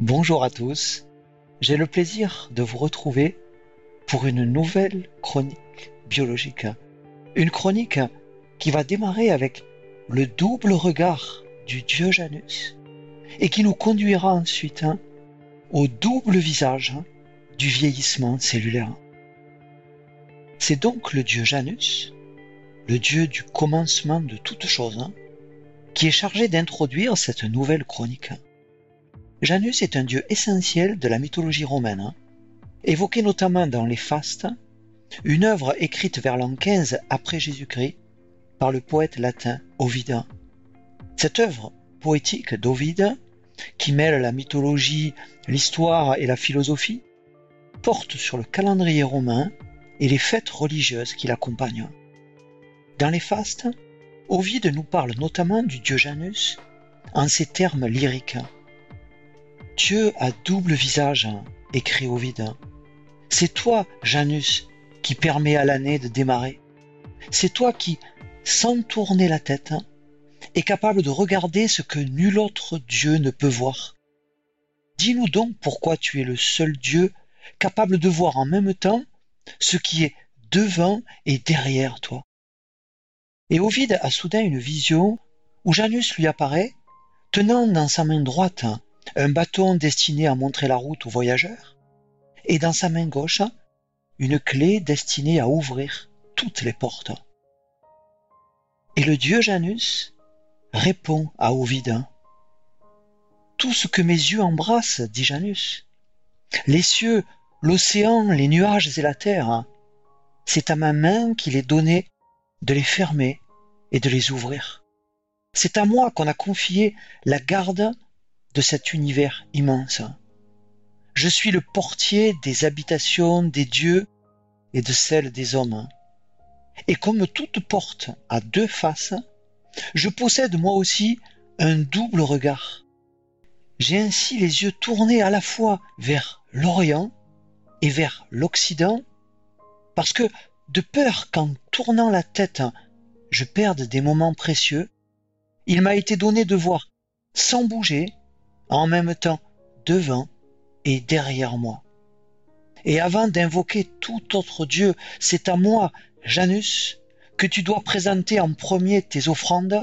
Bonjour à tous, j'ai le plaisir de vous retrouver pour une nouvelle chronique biologique. Une chronique qui va démarrer avec le double regard du dieu Janus et qui nous conduira ensuite hein, au double visage hein, du vieillissement cellulaire. C'est donc le dieu Janus, le dieu du commencement de toutes choses, hein, qui est chargé d'introduire cette nouvelle chronique. Janus est un dieu essentiel de la mythologie romaine, évoqué notamment dans les Fastes, une œuvre écrite vers l'an 15 après Jésus-Christ par le poète latin Ovide. Cette œuvre poétique d'Ovide, qui mêle la mythologie, l'histoire et la philosophie, porte sur le calendrier romain et les fêtes religieuses qui l'accompagnent. Dans les fastes, Ovide nous parle notamment du dieu Janus en ces termes lyriques. Dieu a double visage, écrit Ovide. C'est toi, Janus, qui permet à l'année de démarrer. C'est toi qui, sans tourner la tête, est capable de regarder ce que nul autre Dieu ne peut voir. Dis-nous donc pourquoi tu es le seul Dieu capable de voir en même temps ce qui est devant et derrière toi. Et Ovide a soudain une vision où Janus lui apparaît, tenant dans sa main droite un bâton destiné à montrer la route aux voyageurs, et dans sa main gauche, une clé destinée à ouvrir toutes les portes. Et le dieu Janus répond à Ovide. Tout ce que mes yeux embrassent, dit Janus, les cieux, l'océan, les nuages et la terre, c'est à ma main qu'il est donné de les fermer et de les ouvrir. C'est à moi qu'on a confié la garde de cet univers immense. Je suis le portier des habitations des dieux et de celles des hommes. Et comme toute porte a deux faces, je possède moi aussi un double regard. J'ai ainsi les yeux tournés à la fois vers l'Orient et vers l'Occident, parce que de peur qu'en tournant la tête, je perde des moments précieux, il m'a été donné de voir sans bouger en même temps devant et derrière moi. Et avant d'invoquer tout autre Dieu, c'est à moi, Janus, que tu dois présenter en premier tes offrandes,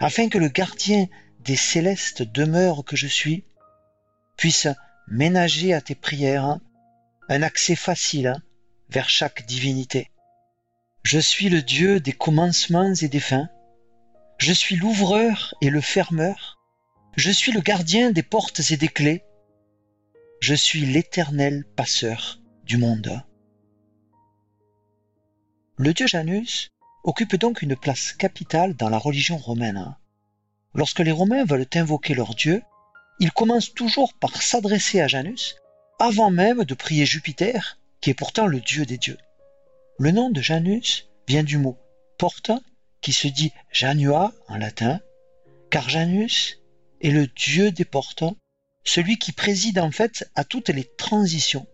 afin que le gardien des célestes demeures que je suis puisse ménager à tes prières un accès facile vers chaque divinité. Je suis le Dieu des commencements et des fins. Je suis l'ouvreur et le fermeur. Je suis le gardien des portes et des clés. Je suis l'éternel passeur du monde. Le dieu Janus occupe donc une place capitale dans la religion romaine. Lorsque les Romains veulent invoquer leur dieu, ils commencent toujours par s'adresser à Janus avant même de prier Jupiter, qui est pourtant le dieu des dieux. Le nom de Janus vient du mot porte, qui se dit Janua en latin, car Janus est le Dieu des portants, celui qui préside en fait à toutes les transitions.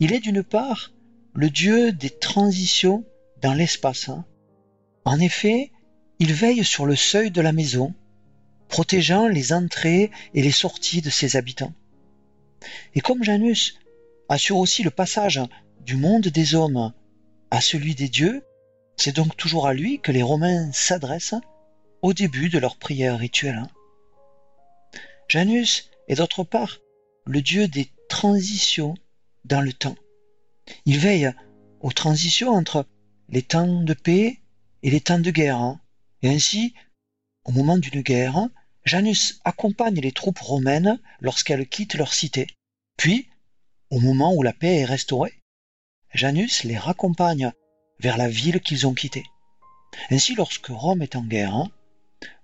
Il est d'une part le Dieu des transitions dans l'espace. Hein. En effet, il veille sur le seuil de la maison, protégeant les entrées et les sorties de ses habitants. Et comme Janus assure aussi le passage du monde des hommes à celui des dieux, c'est donc toujours à lui que les Romains s'adressent au début de leur prière rituelle. Janus est d'autre part le dieu des transitions dans le temps. Il veille aux transitions entre les temps de paix et les temps de guerre. Hein. Et ainsi, au moment d'une guerre, Janus accompagne les troupes romaines lorsqu'elles quittent leur cité. Puis, au moment où la paix est restaurée, Janus les raccompagne vers la ville qu'ils ont quittée. Ainsi, lorsque Rome est en guerre,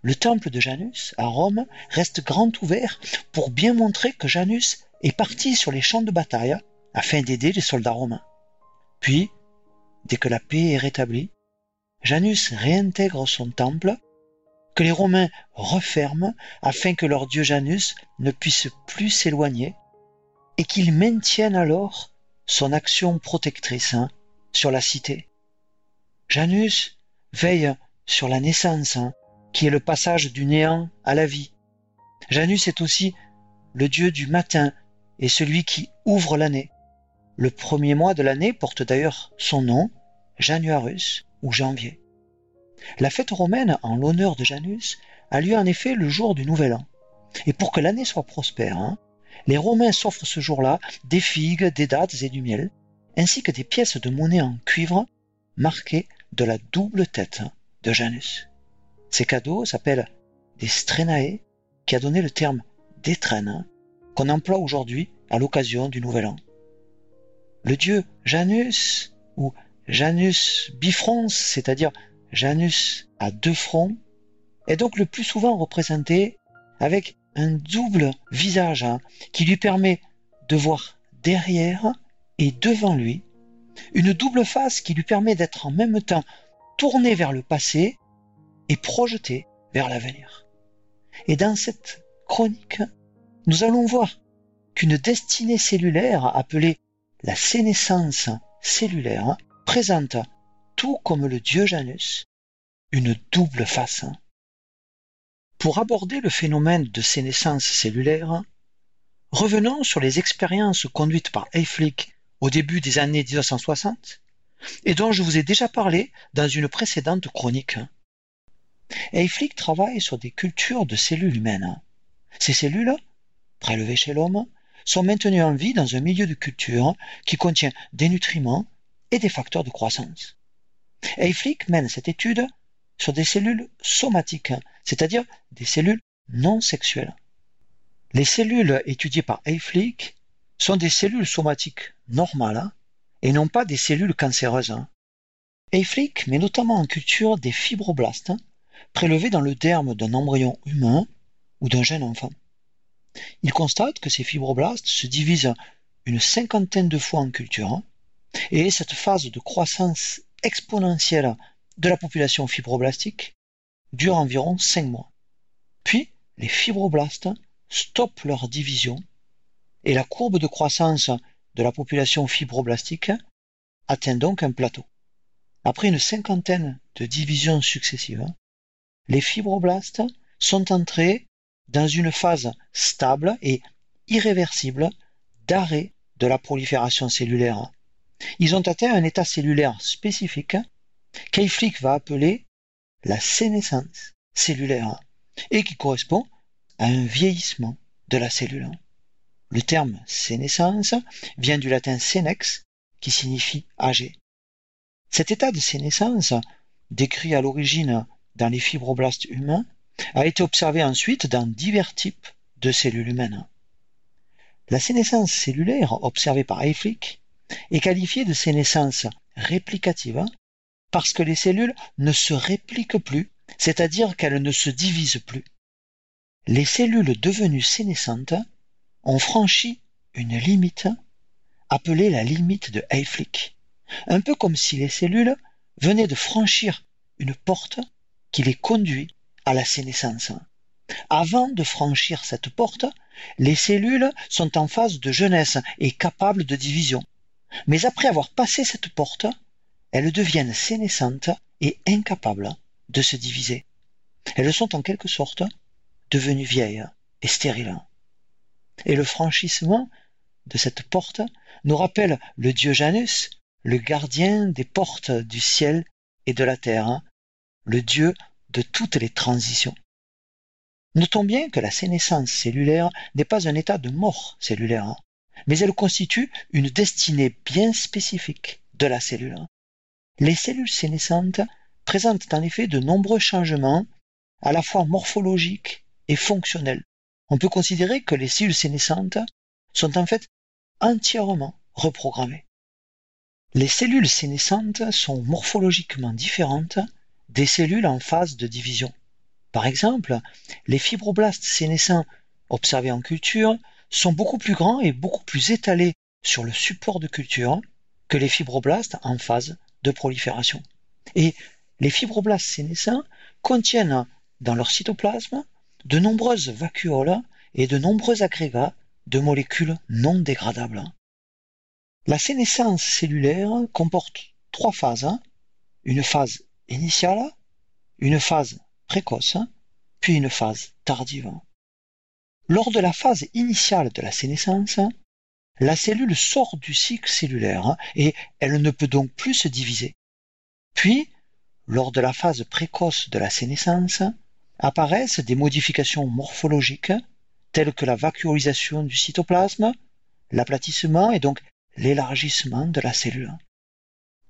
le temple de Janus à Rome reste grand ouvert pour bien montrer que Janus est parti sur les champs de bataille afin d'aider les soldats romains. Puis, dès que la paix est rétablie, Janus réintègre son temple que les Romains referment afin que leur dieu Janus ne puisse plus s'éloigner et qu'ils maintiennent alors son action protectrice hein, sur la cité. Janus veille sur la naissance, hein, qui est le passage du néant à la vie. Janus est aussi le dieu du matin et celui qui ouvre l'année. Le premier mois de l'année porte d'ailleurs son nom, Januarus ou janvier. La fête romaine en l'honneur de Janus a lieu en effet le jour du Nouvel An. Et pour que l'année soit prospère, hein, les Romains s'offrent ce jour-là des figues, des dattes et du miel, ainsi que des pièces de monnaie en cuivre marquées de la double tête de Janus. Ces cadeaux s'appellent des strenae, qui a donné le terme d'étrenne, qu'on emploie aujourd'hui à l'occasion du Nouvel An. Le dieu Janus, ou Janus bifrons, c'est-à-dire Janus à deux fronts, est donc le plus souvent représenté avec un double visage hein, qui lui permet de voir derrière et devant lui, une double face qui lui permet d'être en même temps tourné vers le passé et projeté vers l'avenir. Et dans cette chronique, nous allons voir qu'une destinée cellulaire appelée la sénescence cellulaire présente, tout comme le dieu Janus, une double face. Pour aborder le phénomène de sénescence cellulaire, revenons sur les expériences conduites par Hayflick au début des années 1960 et dont je vous ai déjà parlé dans une précédente chronique. Hayflick travaille sur des cultures de cellules humaines. Ces cellules, prélevées chez l'homme, sont maintenues en vie dans un milieu de culture qui contient des nutriments et des facteurs de croissance. Hayflick mène cette étude sur des cellules somatiques, c'est-à-dire des cellules non sexuelles. Les cellules étudiées par Hayflick sont des cellules somatiques normales et non pas des cellules cancéreuses. Hayflick met notamment en culture des fibroblastes prélevés dans le derme d'un embryon humain ou d'un jeune enfant. Il constate que ces fibroblastes se divisent une cinquantaine de fois en culture et cette phase de croissance exponentielle de la population fibroblastique dure environ 5 mois. Puis, les fibroblastes stoppent leur division et la courbe de croissance de la population fibroblastique atteint donc un plateau. Après une cinquantaine de divisions successives, les fibroblastes sont entrés dans une phase stable et irréversible d'arrêt de la prolifération cellulaire. Ils ont atteint un état cellulaire spécifique qu'Eiflick va appeler la sénescence cellulaire et qui correspond à un vieillissement de la cellule. Le terme sénescence vient du latin senex qui signifie âgé. Cet état de sénescence, décrit à l'origine dans les fibroblastes humains, a été observé ensuite dans divers types de cellules humaines. La sénescence cellulaire observée par Eiflick est qualifiée de sénescence réplicative parce que les cellules ne se répliquent plus, c'est-à-dire qu'elles ne se divisent plus. Les cellules devenues sénescentes ont franchi une limite appelée la limite de Hayflick, un peu comme si les cellules venaient de franchir une porte qui les conduit à la sénescence. Avant de franchir cette porte, les cellules sont en phase de jeunesse et capables de division. Mais après avoir passé cette porte, elles deviennent sénescentes et incapables de se diviser. Elles sont en quelque sorte devenues vieilles et stériles. Et le franchissement de cette porte nous rappelle le dieu Janus, le gardien des portes du ciel et de la terre, le dieu de toutes les transitions. Notons bien que la sénescence cellulaire n'est pas un état de mort cellulaire, mais elle constitue une destinée bien spécifique de la cellule. Les cellules sénescentes présentent en effet de nombreux changements à la fois morphologiques et fonctionnels. On peut considérer que les cellules sénescentes sont en fait entièrement reprogrammées. Les cellules sénescentes sont morphologiquement différentes des cellules en phase de division. Par exemple, les fibroblastes sénescents observés en culture sont beaucoup plus grands et beaucoup plus étalés sur le support de culture que les fibroblastes en phase de prolifération. Et les fibroblastes sénescents contiennent dans leur cytoplasme de nombreuses vacuoles et de nombreux agrégats de molécules non dégradables. La sénescence cellulaire comporte trois phases. Une phase initiale, une phase précoce, puis une phase tardive. Lors de la phase initiale de la sénescence, la cellule sort du cycle cellulaire hein, et elle ne peut donc plus se diviser. Puis, lors de la phase précoce de la sénescence, apparaissent des modifications morphologiques telles que la vacuolisation du cytoplasme, l'aplatissement et donc l'élargissement de la cellule.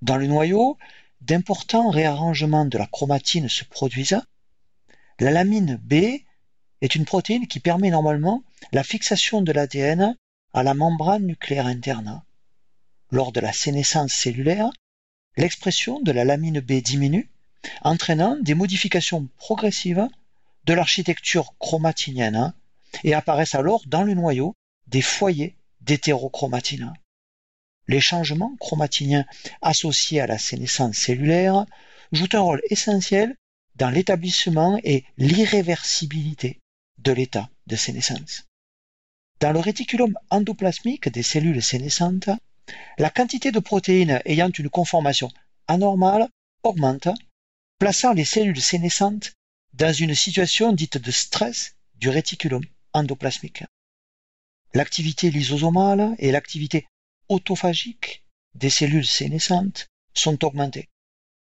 Dans le noyau, d'importants réarrangements de la chromatine se produisent. La lamine B est une protéine qui permet normalement la fixation de l'ADN à la membrane nucléaire interne. Lors de la sénescence cellulaire, l'expression de la lamine B diminue, entraînant des modifications progressives de l'architecture chromatinienne et apparaissent alors dans le noyau des foyers d'hétérochromatine. Les changements chromatiniens associés à la sénescence cellulaire jouent un rôle essentiel dans l'établissement et l'irréversibilité de l'état de sénescence. Dans le réticulum endoplasmique des cellules sénescentes, la quantité de protéines ayant une conformation anormale augmente, plaçant les cellules sénescentes dans une situation dite de stress du réticulum endoplasmique. L'activité lysosomale et l'activité autophagique des cellules sénescentes sont augmentées.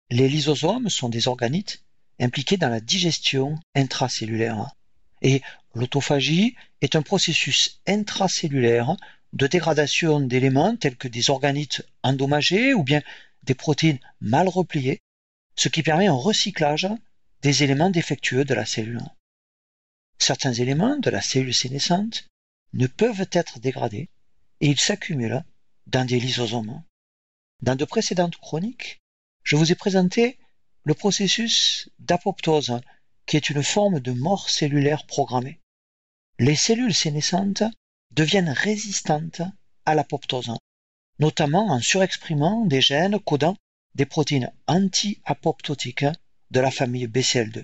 Les lysosomes sont des organites impliqués dans la digestion intracellulaire. Et l'autophagie est un processus intracellulaire de dégradation d'éléments tels que des organites endommagés ou bien des protéines mal repliées, ce qui permet un recyclage des éléments défectueux de la cellule. Certains éléments de la cellule sénescente ne peuvent être dégradés et ils s'accumulent dans des lysosomes. Dans de précédentes chroniques, je vous ai présenté le processus d'apoptose, qui est une forme de mort cellulaire programmée. Les cellules sénescentes deviennent résistantes à l'apoptose, notamment en surexprimant des gènes codant des protéines anti-apoptotiques de la famille BCL2.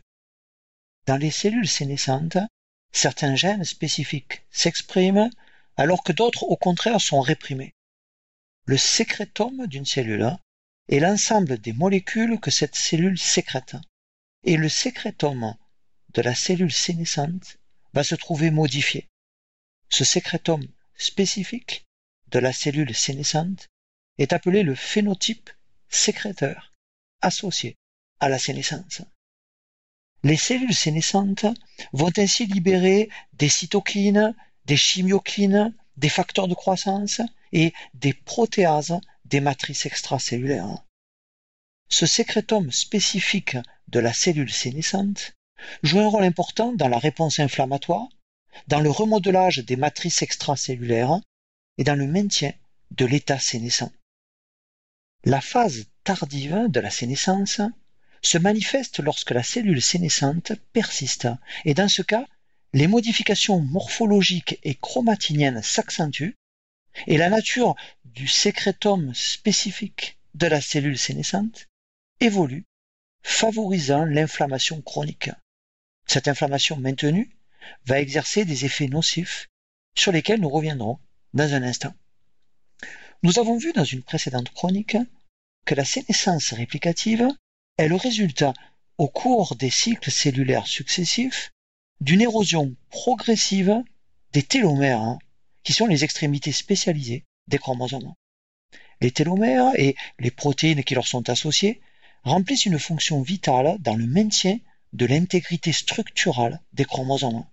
Dans les cellules sénescentes, certains gènes spécifiques s'expriment alors que d'autres au contraire sont réprimés. Le sécrétome d'une cellule est l'ensemble des molécules que cette cellule sécrète. Et le sécrétome de la cellule sénescente va se trouver modifié. Ce sécrétome spécifique de la cellule sénescente est appelé le phénotype sécréteur associé à la sénescence. Les cellules sénescentes vont ainsi libérer des cytokines, des chimiokines, des facteurs de croissance et des protéases des matrices extracellulaires. Ce sécrétome spécifique de la cellule sénescente joue un rôle important dans la réponse inflammatoire, dans le remodelage des matrices extracellulaires et dans le maintien de l'état sénescent. La phase tardive de la sénescence se manifeste lorsque la cellule sénescente persiste et dans ce cas, les modifications morphologiques et chromatiniennes s'accentuent et la nature du sécrétome spécifique de la cellule sénescente évolue, favorisant l'inflammation chronique. Cette inflammation maintenue va exercer des effets nocifs sur lesquels nous reviendrons dans un instant. Nous avons vu dans une précédente chronique que la sénescence réplicative est le résultat, au cours des cycles cellulaires successifs, d'une érosion progressive des télomères hein, qui sont les extrémités spécialisées des chromosomes. Les télomères et les protéines qui leur sont associées remplissent une fonction vitale dans le maintien de l'intégrité structurale des chromosomes,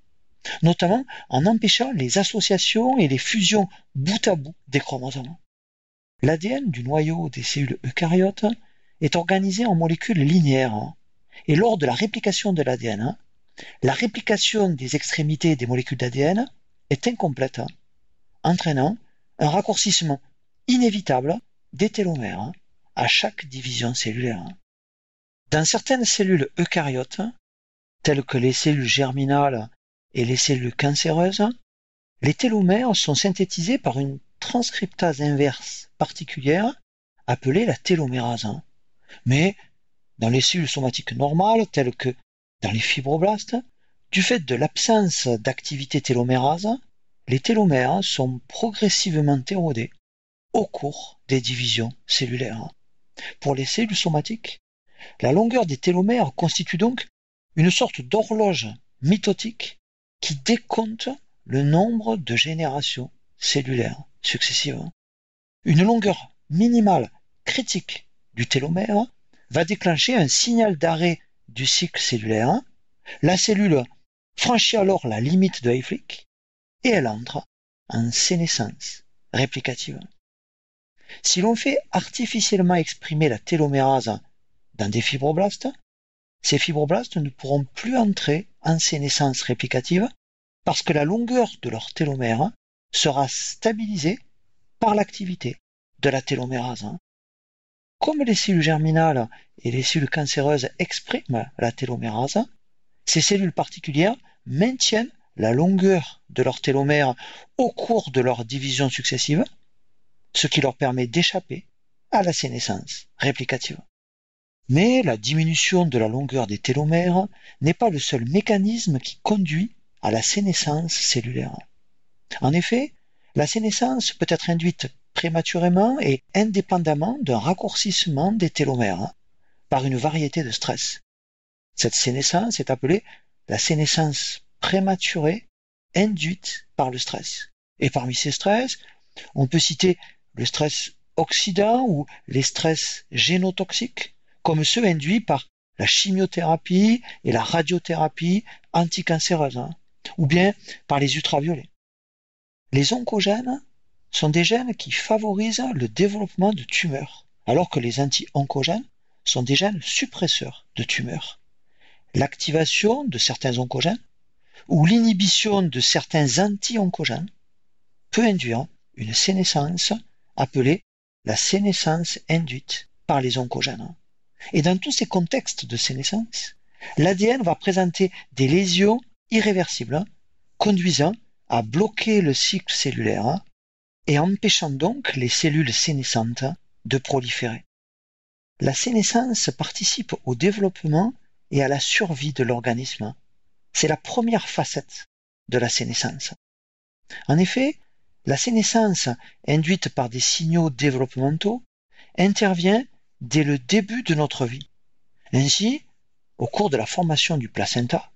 notamment en empêchant les associations et les fusions bout à bout des chromosomes. L'ADN du noyau des cellules eucaryotes est organisé en molécules linéaires, et lors de la réplication de l'ADN, la réplication des extrémités des molécules d'ADN est incomplète entraînant un raccourcissement inévitable des télomères à chaque division cellulaire. Dans certaines cellules eucaryotes, telles que les cellules germinales et les cellules cancéreuses, les télomères sont synthétisés par une transcriptase inverse particulière appelée la télomérase. Mais dans les cellules somatiques normales, telles que dans les fibroblastes, du fait de l'absence d'activité télomérase, les télomères sont progressivement érodés au cours des divisions cellulaires. Pour les cellules somatiques, la longueur des télomères constitue donc une sorte d'horloge mitotique qui décompte le nombre de générations cellulaires successives. Une longueur minimale critique du télomère va déclencher un signal d'arrêt du cycle cellulaire. La cellule franchit alors la limite de Hayflick et elle entre en sénescence réplicative. Si l'on fait artificiellement exprimer la télomérase dans des fibroblastes, ces fibroblastes ne pourront plus entrer en sénescence réplicative parce que la longueur de leur télomère sera stabilisée par l'activité de la télomérase. Comme les cellules germinales et les cellules cancéreuses expriment la télomérase, ces cellules particulières maintiennent la longueur de leur télomère au cours de leur division successive, ce qui leur permet d'échapper à la sénescence réplicative. Mais la diminution de la longueur des télomères n'est pas le seul mécanisme qui conduit à la sénescence cellulaire. En effet, la sénescence peut être induite prématurément et indépendamment d'un raccourcissement des télomères par une variété de stress. Cette sénescence est appelée la sénescence prématurée induite par le stress. Et parmi ces stress, on peut citer le stress oxydant ou les stress génotoxiques, comme ceux induits par la chimiothérapie et la radiothérapie anticancéreuse, hein, ou bien par les ultraviolets. Les oncogènes sont des gènes qui favorisent le développement de tumeurs, alors que les anti-oncogènes sont des gènes suppresseurs de tumeurs. L'activation de certains oncogènes ou l'inhibition de certains anti-oncogènes peut induire une sénescence appelée la sénescence induite par les oncogènes. Et dans tous ces contextes de sénescence, l'ADN va présenter des lésions irréversibles conduisant à bloquer le cycle cellulaire et empêchant donc les cellules sénescentes de proliférer. La sénescence participe au développement et à la survie de l'organisme. C'est la première facette de la sénescence. En effet, la sénescence induite par des signaux développementaux intervient dès le début de notre vie. Ainsi, au cours de la formation du placenta,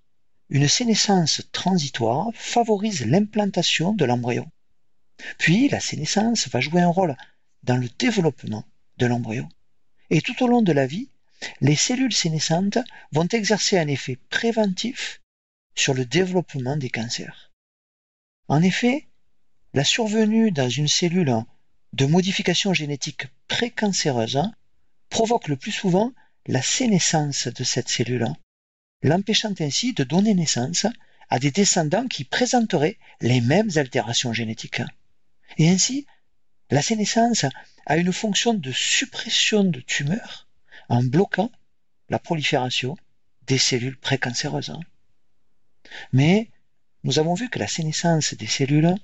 une sénescence transitoire favorise l'implantation de l'embryon. Puis la sénescence va jouer un rôle dans le développement de l'embryon. Et tout au long de la vie, les cellules sénescentes vont exercer un effet préventif sur le développement des cancers. En effet, la survenue dans une cellule de modifications génétiques précancéreuses provoque le plus souvent la sénescence de cette cellule, l'empêchant ainsi de donner naissance à des descendants qui présenteraient les mêmes altérations génétiques. Et ainsi, la sénescence a une fonction de suppression de tumeurs en bloquant la prolifération des cellules précancéreuses. Mais nous avons vu que la sénescence des cellules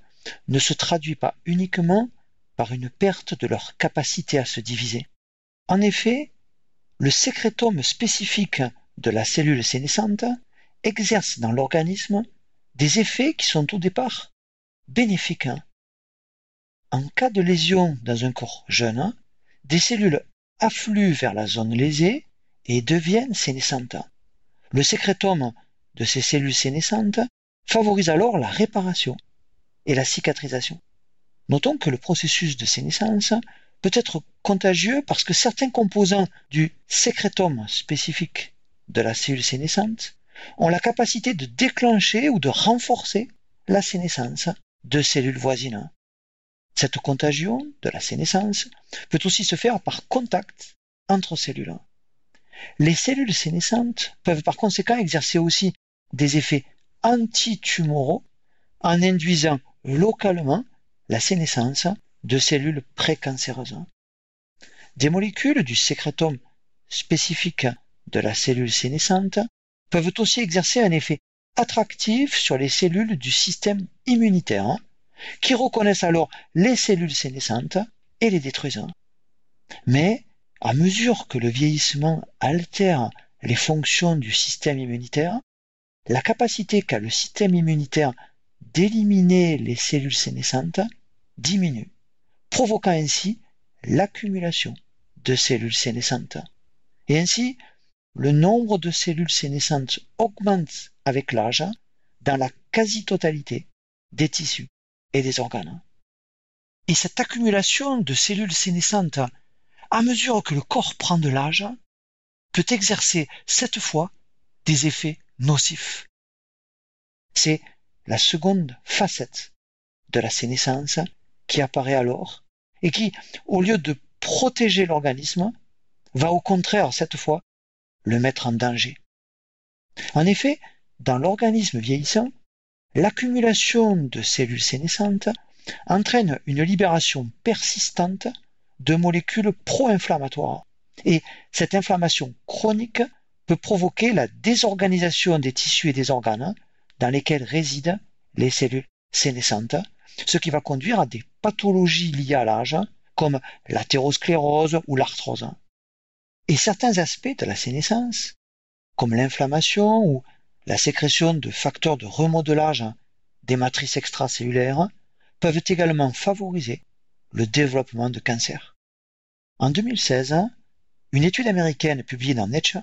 ne se traduit pas uniquement par une perte de leur capacité à se diviser. En effet, le sécrétome spécifique de la cellule sénescente exerce dans l'organisme des effets qui sont au départ bénéfiques. En cas de lésion dans un corps jeune, des cellules affluent vers la zone lésée et deviennent sénescentes. Le sécrétome de ces cellules sénescentes favorise alors la réparation et la cicatrisation. Notons que le processus de sénescence peut être contagieux parce que certains composants du sécrétome spécifique de la cellule sénescente ont la capacité de déclencher ou de renforcer la sénescence de cellules voisines. Cette contagion de la sénescence peut aussi se faire par contact entre cellules. Les cellules sénescentes peuvent par conséquent exercer aussi des effets antitumoraux en induisant localement la sénescence de cellules précancéreuses. Des molécules du sécrétome spécifique de la cellule sénescente peuvent aussi exercer un effet attractif sur les cellules du système immunitaire, qui reconnaissent alors les cellules sénescentes et les détruisent. Mais, à mesure que le vieillissement altère les fonctions du système immunitaire, la capacité qu'a le système immunitaire d'éliminer les cellules sénescentes diminue provoquant ainsi l'accumulation de cellules sénescentes. Et ainsi, le nombre de cellules sénescentes augmente avec l'âge dans la quasi-totalité des tissus et des organes. Et cette accumulation de cellules sénescentes, à mesure que le corps prend de l'âge, peut exercer cette fois des effets nocifs. C'est la seconde facette de la sénescence qui apparaît alors et qui, au lieu de protéger l'organisme, va au contraire cette fois le mettre en danger. En effet, dans l'organisme vieillissant, l'accumulation de cellules sénescentes entraîne une libération persistante de molécules pro-inflammatoires. Et cette inflammation chronique peut provoquer la désorganisation des tissus et des organes dans lesquels résident les cellules sénescentes, ce qui va conduire à des pathologies liées à l'âge, comme l'athérosclérose ou l'arthrose. Et certains aspects de la sénescence, comme l'inflammation ou la sécrétion de facteurs de remodelage des matrices extracellulaires, peuvent également favoriser le développement de cancer. En 2016, une étude américaine publiée dans Nature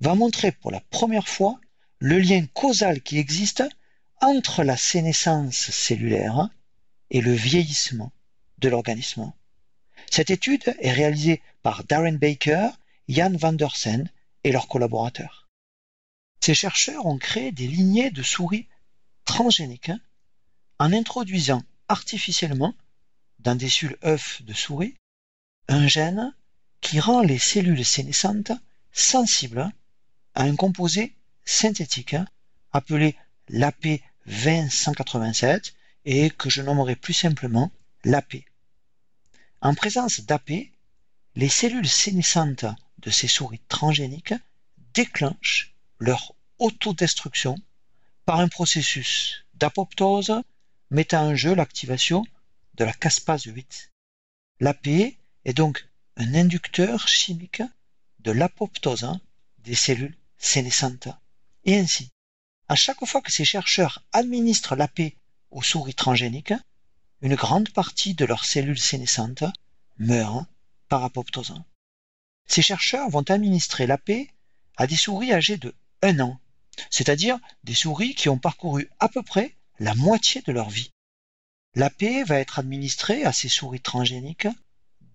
va montrer pour la première fois le lien causal qui existe entre la sénescence cellulaire et le vieillissement de l'organisme. Cette étude est réalisée par Darren Baker, Jan Vandersen et leurs collaborateurs. Ces chercheurs ont créé des lignées de souris transgéniques en introduisant artificiellement dans des œufs de souris un gène qui rend les cellules sénescentes sensibles à un composé synthétique appelé l'AP20187 et que je nommerai plus simplement l'AP. En présence d'AP, les cellules sénescentes de ces souris transgéniques déclenchent leur autodestruction par un processus d'apoptose mettant en jeu l'activation de la caspase 8. L'AP est donc un inducteur chimique de l'apoptose des cellules sénescentes. Et ainsi, à chaque fois que ces chercheurs administrent l'AP aux souris transgéniques, une grande partie de leurs cellules sénescentes meurent par apoptose. Ces chercheurs vont administrer l'AP à des souris âgées de 1 an, c'est-à-dire des souris qui ont parcouru à peu près la moitié de leur vie. L'AP va être administrée à ces souris transgéniques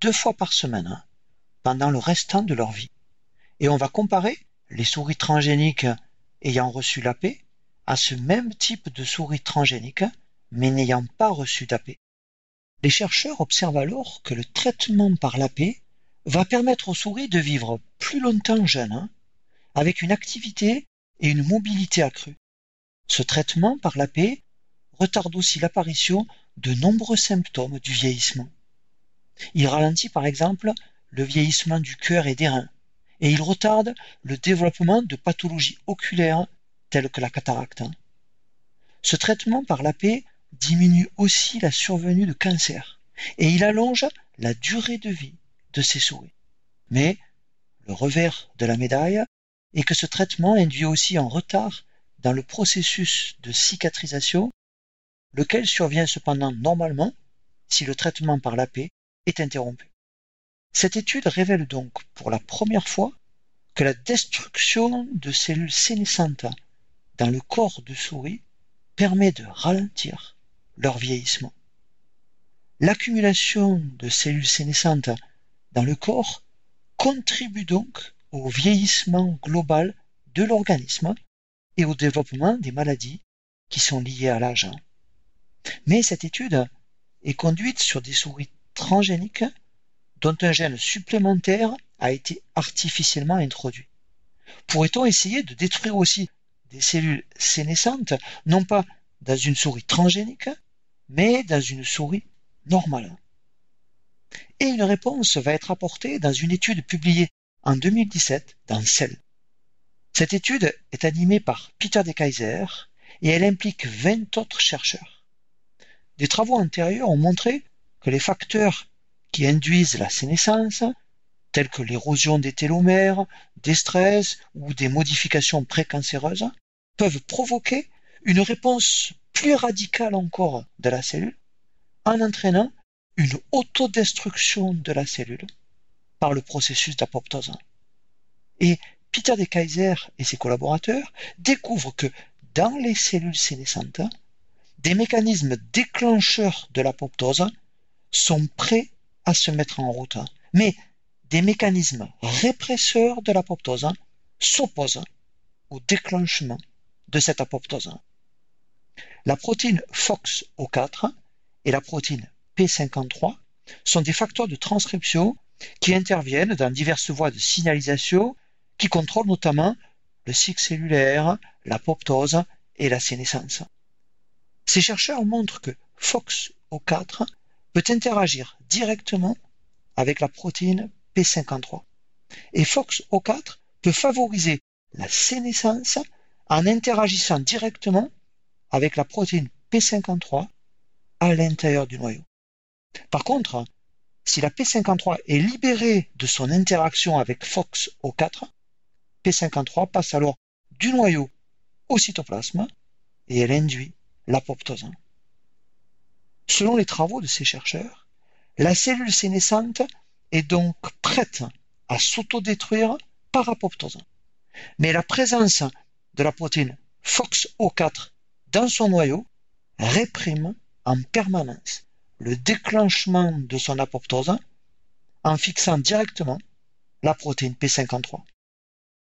deux fois par semaine pendant le restant de leur vie. Et on va comparer les souris transgéniques ayant reçu l'AP à ce même type de souris transgéniques mais n'ayant pas reçu d'AP. Les chercheurs observent alors que le traitement par l'AP va permettre aux souris de vivre plus longtemps jeunes, avec une activité et une mobilité accrues. Ce traitement par l'AP retarde aussi l'apparition de nombreux symptômes du vieillissement. Il ralentit par exemple le vieillissement du cœur et des reins, et il retarde le développement de pathologies oculaires telles que la cataracte. Ce traitement par l'AP diminue aussi la survenue de cancer, et il allonge la durée de vie de ces souris. Mais le revers de la médaille est que ce traitement induit aussi un retard dans le processus de cicatrisation, lequel survient cependant normalement si le traitement par l'AP est interrompu. Cette étude révèle donc pour la première fois que la destruction de cellules sénescentes dans le corps de souris permet de ralentir leur vieillissement. L'accumulation de cellules sénescentes dans le corps contribue donc au vieillissement global de l'organisme et au développement des maladies qui sont liées à l'âge. Mais cette étude est conduite sur des souris transgéniques dont un gène supplémentaire a été artificiellement introduit. Pourrait-on essayer de détruire aussi des cellules sénescentes, non pas dans une souris transgénique, mais dans une souris normale? Et une réponse va être apportée dans une étude publiée en 2017 dans Cell. Cette étude est animée par Peter de Kaiser et elle implique 20 autres chercheurs. Des travaux antérieurs ont montré que les facteurs qui induisent la sénescence, tels que l'érosion des télomères, des stress ou des modifications précancéreuses, peuvent provoquer une réponse plus radicale encore de la cellule en entraînant une autodestruction de la cellule par le processus d'apoptose. Et Peter de Kaiser et ses collaborateurs découvrent que dans les cellules sénescentes, des mécanismes déclencheurs de l'apoptose sont prêts à se mettre en route. Mais des mécanismes répresseurs de l'apoptose s'opposent au déclenchement de cette apoptose. La protéine FOXO4 et la protéine P53 sont des facteurs de transcription qui interviennent dans diverses voies de signalisation qui contrôlent notamment le cycle cellulaire, l'apoptose et la sénescence. Ces chercheurs montrent que FOXO4 peut interagir directement avec la protéine P53 et FOXO4 peut favoriser la sénescence en interagissant directement avec la protéine P53 à l'intérieur du noyau. Par contre, si la P53 est libérée de son interaction avec FOXO4, P53 passe alors du noyau au cytoplasme et elle induit l'apoptose. Selon les travaux de ces chercheurs, la cellule sénescente est donc prête à s'autodétruire par apoptose. Mais la présence de la protéine FOXO4 dans son noyau réprime en permanence le déclenchement de son apoptose en fixant directement la protéine P53.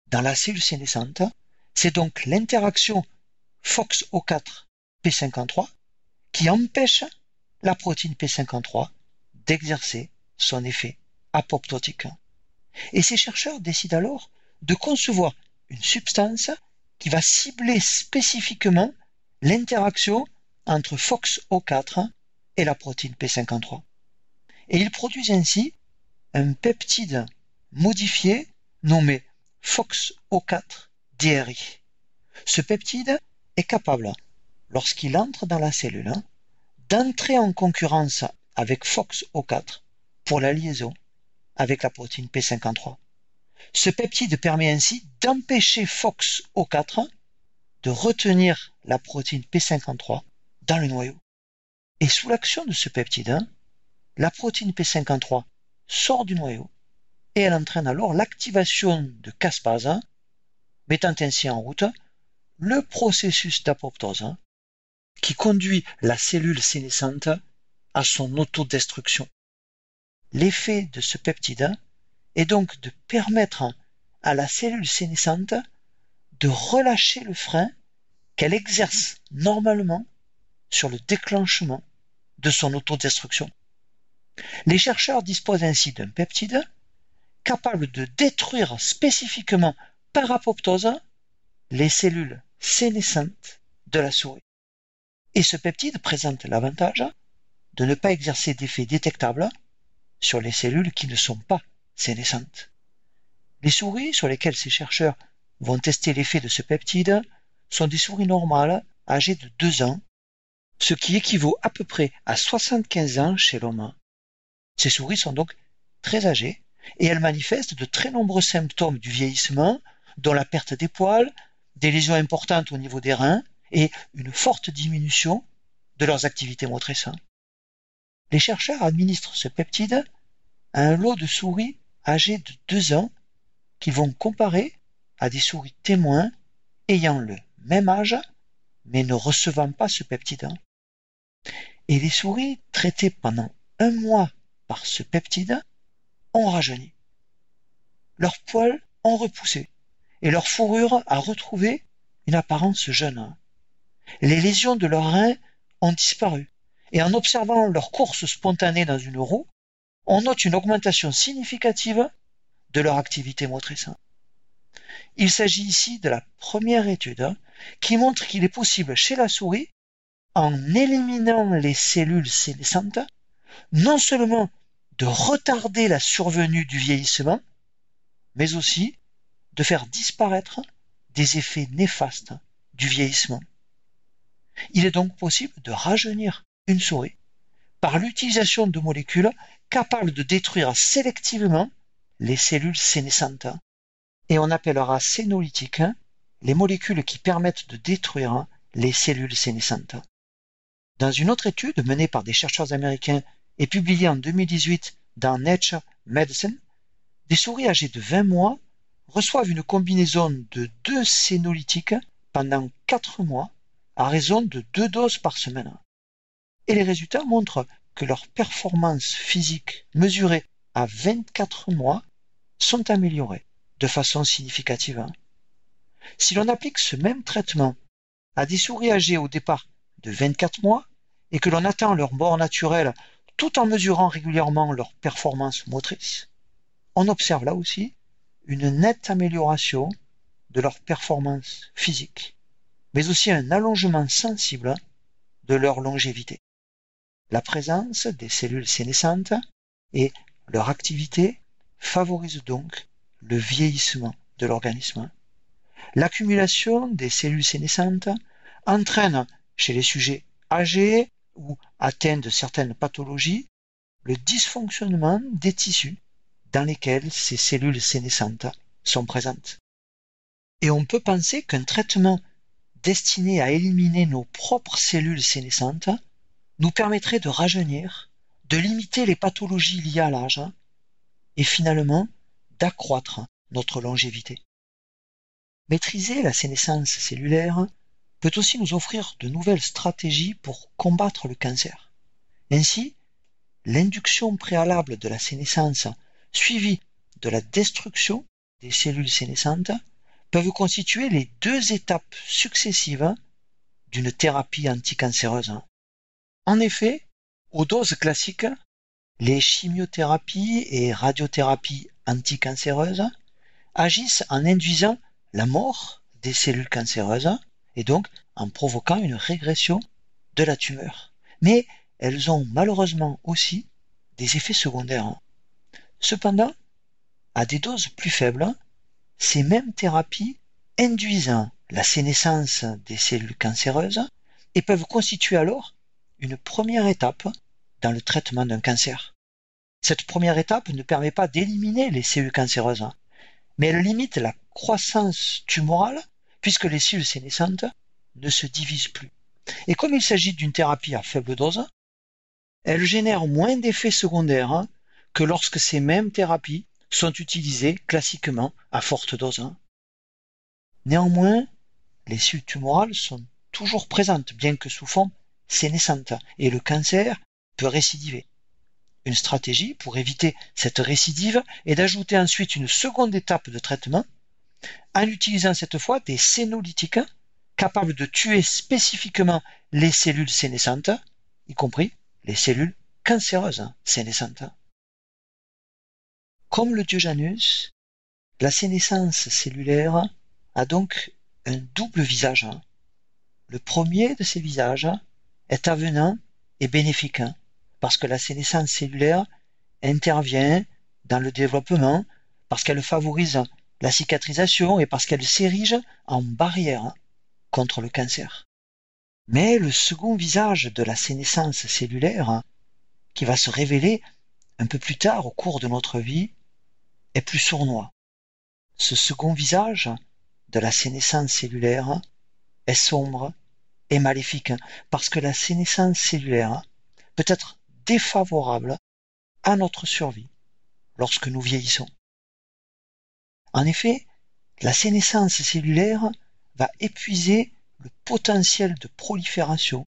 Dans la cellule sénescente, c'est donc l'interaction FOXO4-P53 qui empêche la protéine P53 d'exercer son effet apoptotique. Et ces chercheurs décident alors de concevoir une substance qui va cibler spécifiquement l'interaction entre FOXO4 et la protéine P53. Et ils produisent ainsi un peptide modifié nommé FOXO4-DRI. Ce peptide est capable, lorsqu'il entre dans la cellule, d'entrer en concurrence avec FOXO4 pour la liaison avec la protéine P53. Ce peptide permet ainsi d'empêcher FOXO4 de retenir la protéine P53 dans le noyau. Et sous l'action de ce peptide, la protéine P53 sort du noyau et elle entraîne alors l'activation de caspase, mettant ainsi en route le processus d'apoptose qui conduit la cellule sénescente à son autodestruction. L'effet de ce peptide est donc de permettre à la cellule sénescente de relâcher le frein qu'elle exerce normalement sur le déclenchement de son autodestruction. Les chercheurs disposent ainsi d'un peptide capable de détruire spécifiquement par apoptose les cellules sénescentes de la souris. Et ce peptide présente l'avantage de ne pas exercer d'effet détectable sur les cellules qui ne sont pas sénescentes. Les souris sur lesquelles ces chercheurs vont tester l'effet de ce peptide sont des souris normales âgées de 2 ans, ce qui équivaut à peu près à 75 ans chez l'homme. Ces souris sont donc très âgées et elles manifestent de très nombreux symptômes du vieillissement, dont la perte des poils, des lésions importantes au niveau des reins et une forte diminution de leurs activités motrices. Les chercheurs administrent ce peptide à un lot de souris âgées de 2 ans qui vont comparer à des souris témoins ayant le même âge mais ne recevant pas ce peptide. Et les souris traitées pendant un mois par ce peptide ont rajeuni. Leurs poils ont repoussé et leur fourrure a retrouvé une apparence jeune. Les lésions de leurs reins ont disparu et en observant leur course spontanée dans une roue, on note une augmentation significative de leur activité motrice. Il s'agit ici de la première étude qui montre qu'il est possible chez la souris, en éliminant les cellules sénescentes, non seulement de retarder la survenue du vieillissement, mais aussi de faire disparaître des effets néfastes du vieillissement. Il est donc possible de rajeunir une souris par l'utilisation de molécules capables de détruire sélectivement les cellules sénescentes. Et on appellera sénolytiques les molécules qui permettent de détruire les cellules sénescentes. Dans une autre étude menée par des chercheurs américains et publiée en 2018 dans Nature Medicine, des souris âgées de 20 mois reçoivent une combinaison de deux sénolytiques pendant 4 mois à raison de deux doses par semaine. Et les résultats montrent que leurs performances physiques mesurées à 24 mois sont améliorées de façon significative. Si l'on applique ce même traitement à des souris âgées au départ de 24 mois et que l'on attend leur mort naturelle tout en mesurant régulièrement leur performance motrice, on observe là aussi une nette amélioration de leur performance physique, mais aussi un allongement sensible de leur longévité. La présence des cellules sénescentes et leur activité favorisent donc le vieillissement de l'organisme. L'accumulation des cellules sénescentes entraîne chez les sujets âgés ou atteints de certaines pathologies le dysfonctionnement des tissus dans lesquels ces cellules sénescentes sont présentes. Et on peut penser qu'un traitement destiné à éliminer nos propres cellules sénescentes nous permettrait de rajeunir, de limiter les pathologies liées à l'âge et finalement d'accroître notre longévité. Maîtriser la sénescence cellulaire peut aussi nous offrir de nouvelles stratégies pour combattre le cancer. Ainsi, l'induction préalable de la sénescence suivie de la destruction des cellules sénescentes peuvent constituer les deux étapes successives d'une thérapie anticancéreuse. En effet, aux doses classiques, les chimiothérapies et radiothérapies anticancéreuses agissent en induisant la mort des cellules cancéreuses et donc en provoquant une régression de la tumeur. Mais elles ont malheureusement aussi des effets secondaires. Cependant, à des doses plus faibles, ces mêmes thérapies induisent la sénescence des cellules cancéreuses et peuvent constituer alors une première étape dans le traitement d'un cancer. Cette première étape ne permet pas d'éliminer les cellules cancéreuses, mais elle limite la croissance tumorale puisque les cellules sénescentes ne se divisent plus. Et comme il s'agit d'une thérapie à faible dose, elle génère moins d'effets secondaires que lorsque ces mêmes thérapies sont utilisées classiquement à forte dose. Néanmoins, les cellules tumorales sont toujours présentes, bien que sous forme sénescente, et le cancer peut récidiver. Une stratégie pour éviter cette récidive est d'ajouter ensuite une seconde étape de traitement en utilisant cette fois des sénolytiques capables de tuer spécifiquement les cellules sénescentes, y compris les cellules cancéreuses sénescentes. Comme le Diojanus, la sénescence cellulaire a donc un double visage. Le premier de ces visages est avenant et bénéfique parce que la sénescence cellulaire intervient dans le développement, parce qu'elle favorise la cicatrisation et parce qu'elle s'érige en barrière contre le cancer. Mais le second visage de la sénescence cellulaire, qui va se révéler un peu plus tard au cours de notre vie, est plus sournois. Ce second visage de la sénescence cellulaire est sombre et maléfique parce que la sénescence cellulaire peut être défavorable à notre survie lorsque nous vieillissons. En effet, la sénescence cellulaire va épuiser le potentiel de prolifération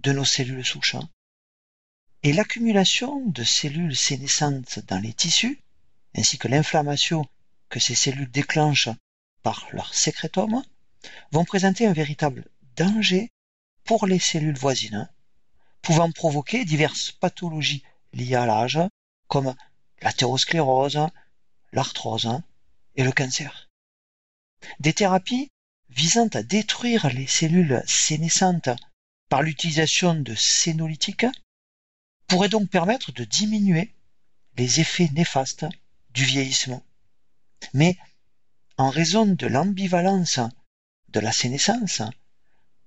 de nos cellules souches. Et l'accumulation de cellules sénescentes dans les tissus, ainsi que l'inflammation que ces cellules déclenchent par leur sécrétome, vont présenter un véritable danger pour les cellules voisines pouvant provoquer diverses pathologies liées à l'âge, comme l'athérosclérose, l'arthrose et le cancer. Des thérapies visant à détruire les cellules sénescentes par l'utilisation de sénolytiques pourraient donc permettre de diminuer les effets néfastes du vieillissement. Mais en raison de l'ambivalence de la sénescence,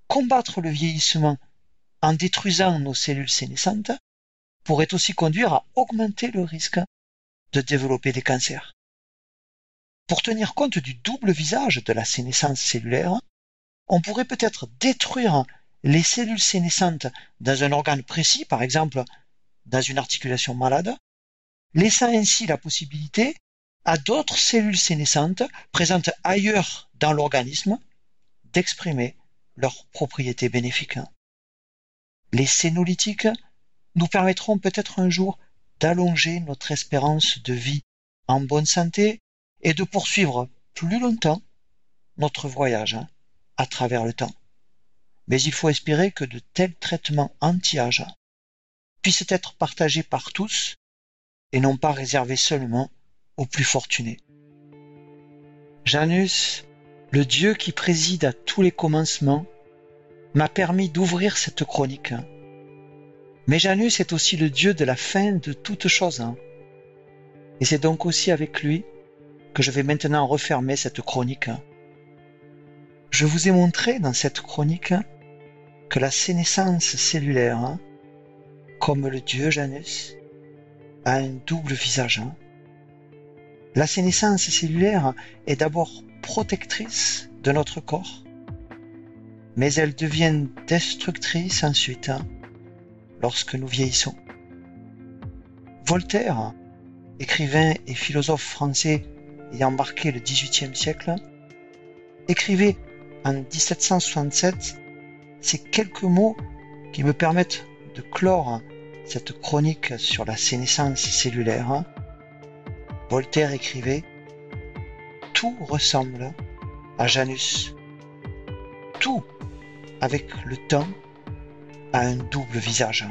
combattre le vieillissement en détruisant nos cellules sénescentes pourrait aussi conduire à augmenter le risque de développer des cancers. Pour tenir compte du double visage de la sénescence cellulaire, on pourrait peut-être détruire les cellules sénescentes dans un organe précis, par exemple dans une articulation malade, laissant ainsi la possibilité à d'autres cellules sénescentes présentes ailleurs dans l'organisme d'exprimer leurs propriétés bénéfiques. Les sénolytiques nous permettront peut-être un jour d'allonger notre espérance de vie en bonne santé et de poursuivre plus longtemps notre voyage hein, à travers le temps. Mais il faut espérer que de tels traitements anti-âge puissent être partagés par tous et non pas réservés seulement aux plus fortunés. Janus, le Dieu qui préside à tous les commencements, m'a permis d'ouvrir cette chronique. Mais Janus est aussi le Dieu de la fin de toutes choses. Hein. Et c'est donc aussi avec lui je vais maintenant refermer cette chronique. Je vous ai montré dans cette chronique que la sénescence cellulaire, hein, comme le dieu Janus, a un double visage. Hein. La sénescence cellulaire est d'abord protectrice de notre corps, mais elle devient destructrice ensuite hein, lorsque nous vieillissons. Voltaire, écrivain et philosophe français ayant marqué le XVIIIe siècle, écrivait en 1767 ces quelques mots qui me permettent de clore cette chronique sur la sénescence cellulaire. Voltaire écrivait Tout ressemble à Janus. Tout, avec le temps, a un double visage.